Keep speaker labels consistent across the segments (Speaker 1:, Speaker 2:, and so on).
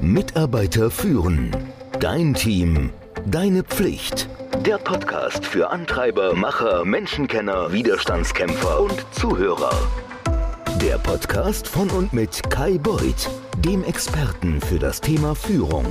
Speaker 1: Mitarbeiter führen. Dein Team. Deine Pflicht. Der Podcast für Antreiber, Macher, Menschenkenner, Widerstandskämpfer und Zuhörer. Der Podcast von und mit Kai Beuth, dem Experten für das Thema Führung.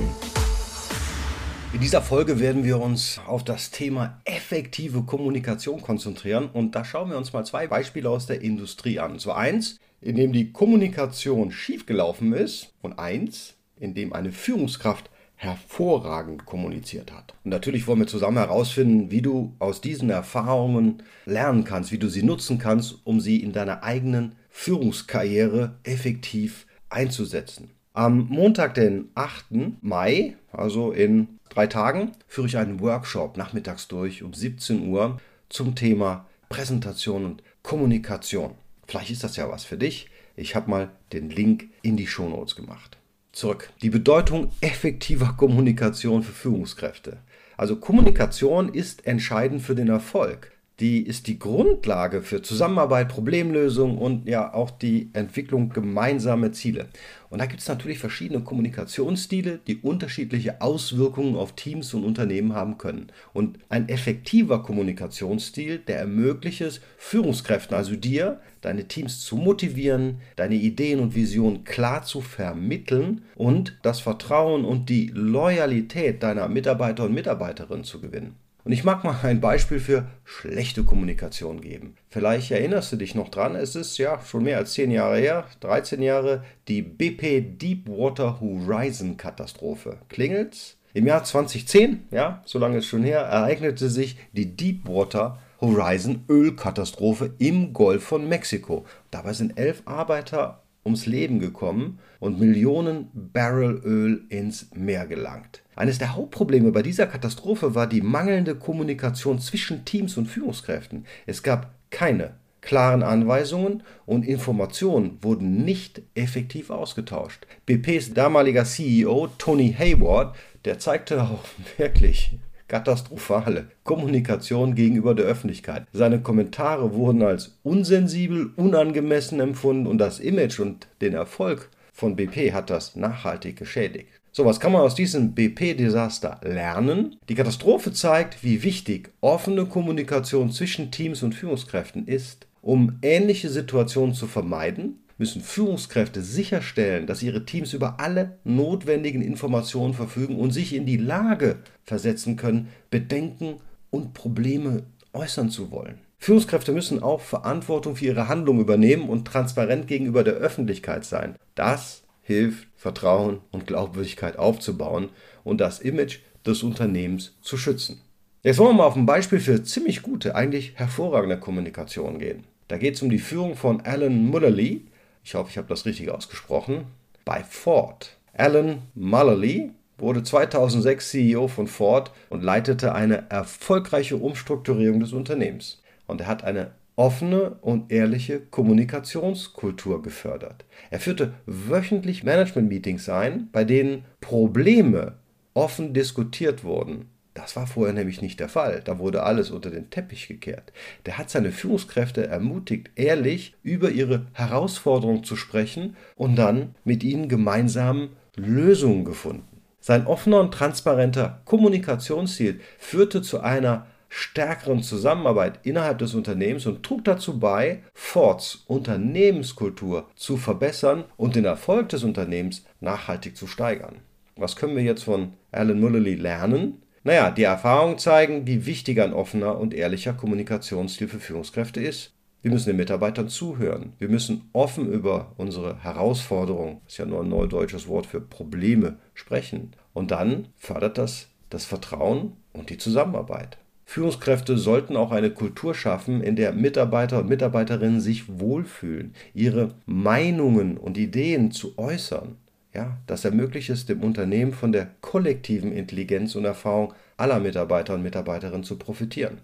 Speaker 2: In dieser Folge werden wir uns auf das Thema effektive Kommunikation konzentrieren und da schauen wir uns mal zwei Beispiele aus der Industrie an. So eins, in dem die Kommunikation schiefgelaufen ist und eins, in dem eine Führungskraft hervorragend kommuniziert hat. Und natürlich wollen wir zusammen herausfinden, wie du aus diesen Erfahrungen lernen kannst, wie du sie nutzen kannst, um sie in deiner eigenen Führungskarriere effektiv einzusetzen. Am Montag, den 8. Mai, also in drei Tagen, führe ich einen Workshop nachmittags durch um 17 Uhr zum Thema Präsentation und Kommunikation. Vielleicht ist das ja was für dich. Ich habe mal den Link in die Shownotes gemacht. Zurück. Die Bedeutung effektiver Kommunikation für Führungskräfte. Also Kommunikation ist entscheidend für den Erfolg die ist die Grundlage für Zusammenarbeit, Problemlösung und ja auch die Entwicklung gemeinsamer Ziele. Und da gibt es natürlich verschiedene Kommunikationsstile, die unterschiedliche Auswirkungen auf Teams und Unternehmen haben können. Und ein effektiver Kommunikationsstil, der ermöglicht es, Führungskräften, also dir, deine Teams zu motivieren, deine Ideen und Visionen klar zu vermitteln und das Vertrauen und die Loyalität deiner Mitarbeiter und Mitarbeiterinnen zu gewinnen. Und ich mag mal ein Beispiel für schlechte Kommunikation geben. Vielleicht erinnerst du dich noch dran, es ist ja schon mehr als 10 Jahre her, 13 Jahre, die BP Deepwater Horizon Katastrophe. Klingelt's? Im Jahr 2010, ja, so lange ist schon her, ereignete sich die Deepwater Horizon Ölkatastrophe im Golf von Mexiko. Dabei sind elf Arbeiter ums Leben gekommen und Millionen Barrel Öl ins Meer gelangt. Eines der Hauptprobleme bei dieser Katastrophe war die mangelnde Kommunikation zwischen Teams und Führungskräften. Es gab keine klaren Anweisungen und Informationen wurden nicht effektiv ausgetauscht. BPs damaliger CEO Tony Hayward, der zeigte auch wirklich katastrophale Kommunikation gegenüber der Öffentlichkeit. Seine Kommentare wurden als unsensibel, unangemessen empfunden und das Image und den Erfolg von BP hat das nachhaltig geschädigt. So, was kann man aus diesem BP-Desaster lernen? Die Katastrophe zeigt, wie wichtig offene Kommunikation zwischen Teams und Führungskräften ist. Um ähnliche Situationen zu vermeiden, müssen Führungskräfte sicherstellen, dass ihre Teams über alle notwendigen Informationen verfügen und sich in die Lage versetzen können, Bedenken und Probleme äußern zu wollen. Führungskräfte müssen auch Verantwortung für ihre Handlung übernehmen und transparent gegenüber der Öffentlichkeit sein. Das hilft, Vertrauen und Glaubwürdigkeit aufzubauen und das Image des Unternehmens zu schützen. Jetzt wollen wir mal auf ein Beispiel für ziemlich gute, eigentlich hervorragende Kommunikation gehen. Da geht es um die Führung von Alan Mullerly. Ich hoffe, ich habe das richtig ausgesprochen. Bei Ford. Alan Mullerly wurde 2006 CEO von Ford und leitete eine erfolgreiche Umstrukturierung des Unternehmens. Und er hat eine offene und ehrliche Kommunikationskultur gefördert. Er führte wöchentlich Management-Meetings ein, bei denen Probleme offen diskutiert wurden. Das war vorher nämlich nicht der Fall. Da wurde alles unter den Teppich gekehrt. Der hat seine Führungskräfte ermutigt, ehrlich über ihre Herausforderungen zu sprechen und dann mit ihnen gemeinsam Lösungen gefunden. Sein offener und transparenter Kommunikationsstil führte zu einer stärkeren Zusammenarbeit innerhalb des Unternehmens und trug dazu bei, Fords Unternehmenskultur zu verbessern und den Erfolg des Unternehmens nachhaltig zu steigern. Was können wir jetzt von Alan Mullerly lernen? Naja, die Erfahrungen zeigen, wie wichtig ein offener und ehrlicher Kommunikationsstil für Führungskräfte ist. Wir müssen den Mitarbeitern zuhören. Wir müssen offen über unsere Herausforderungen, das ist ja nur ein neudeutsches Wort für Probleme, sprechen. Und dann fördert das das Vertrauen und die Zusammenarbeit. Führungskräfte sollten auch eine Kultur schaffen, in der Mitarbeiter und Mitarbeiterinnen sich wohlfühlen, ihre Meinungen und Ideen zu äußern. Ja, das ermöglicht es dem Unternehmen von der kollektiven Intelligenz und Erfahrung aller Mitarbeiter und Mitarbeiterinnen zu profitieren.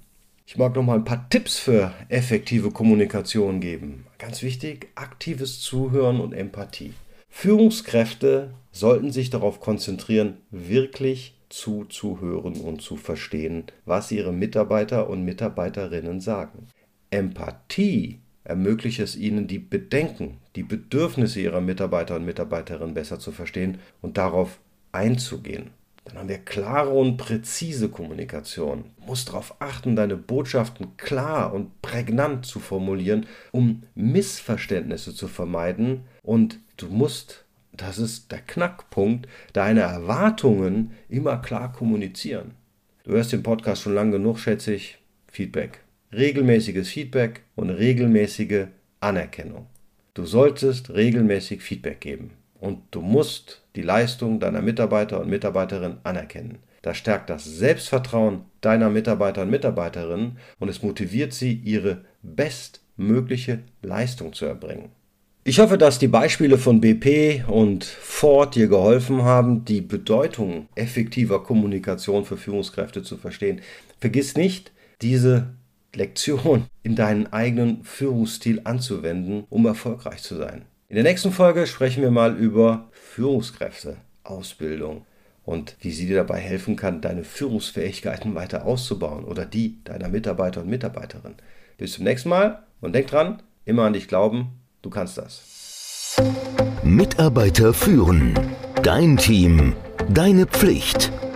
Speaker 2: Ich mag noch mal ein paar Tipps für effektive Kommunikation geben. Ganz wichtig, aktives Zuhören und Empathie. Führungskräfte sollten sich darauf konzentrieren, wirklich zuzuhören und zu verstehen, was ihre Mitarbeiter und Mitarbeiterinnen sagen. Empathie ermöglicht es ihnen, die Bedenken, die Bedürfnisse ihrer Mitarbeiter und Mitarbeiterinnen besser zu verstehen und darauf einzugehen. Dann haben wir klare und präzise Kommunikation. Du musst darauf achten, deine Botschaften klar und prägnant zu formulieren, um Missverständnisse zu vermeiden. Und du musst, das ist der Knackpunkt, deine Erwartungen immer klar kommunizieren. Du hörst den Podcast schon lang genug, schätze ich. Feedback. Regelmäßiges Feedback und regelmäßige Anerkennung. Du solltest regelmäßig Feedback geben und du musst die Leistung deiner Mitarbeiter und Mitarbeiterin anerkennen. Das stärkt das Selbstvertrauen deiner Mitarbeiter und Mitarbeiterinnen und es motiviert sie, ihre bestmögliche Leistung zu erbringen. Ich hoffe, dass die Beispiele von BP und Ford dir geholfen haben, die Bedeutung effektiver Kommunikation für Führungskräfte zu verstehen. Vergiss nicht, diese Lektion in deinen eigenen Führungsstil anzuwenden, um erfolgreich zu sein. In der nächsten Folge sprechen wir mal über Führungskräfteausbildung und wie sie dir dabei helfen kann, deine Führungsfähigkeiten weiter auszubauen oder die deiner Mitarbeiter und Mitarbeiterin. Bis zum nächsten Mal und denk dran, immer an dich glauben, du kannst das.
Speaker 1: Mitarbeiter führen. Dein Team. Deine Pflicht.